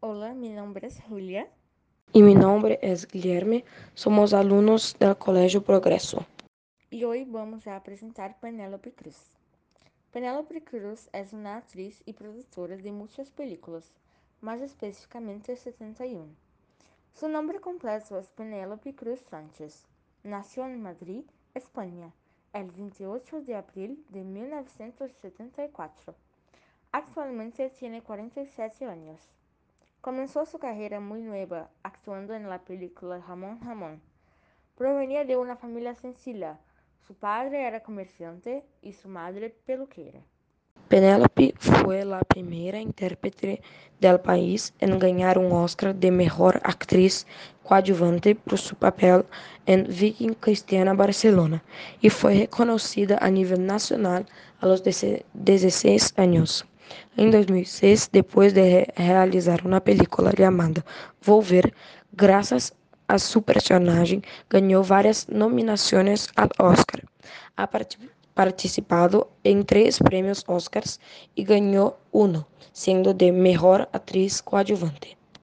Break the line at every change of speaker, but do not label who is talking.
Hola, mi nombre es Julia.
Y mi nombre es Guilherme, somos alunos del Colegio Progreso.
Y hoy vamos a presentar Penélope Cruz. Penélope Cruz es una actriz y productora de muchas películas, más específicamente 71. Su nombre completo es Penélope Cruz Sánchez. Nació en Madrid, España, el 28 de abril de 1974. Actualmente tiene 47 años. Comenzó su carrera muy nueva actuando en la película Ramón Ramón. Provenía de una familia sencilla. Su padre era comerciante y su madre peluquera.
Penélope fue la primera intérprete del país en ganar un Oscar de Mejor Actriz Coadjuvante por su papel en Viking Cristiana Barcelona y fue reconocida a nivel nacional a los 16 años. Em 2006, depois de realizar uma película chamada Volver, graças a personagem, ganhou várias nominações ao Oscar. Ha participado em três prêmios Oscars e ganhou um, sendo de Melhor Atriz Coadjuvante.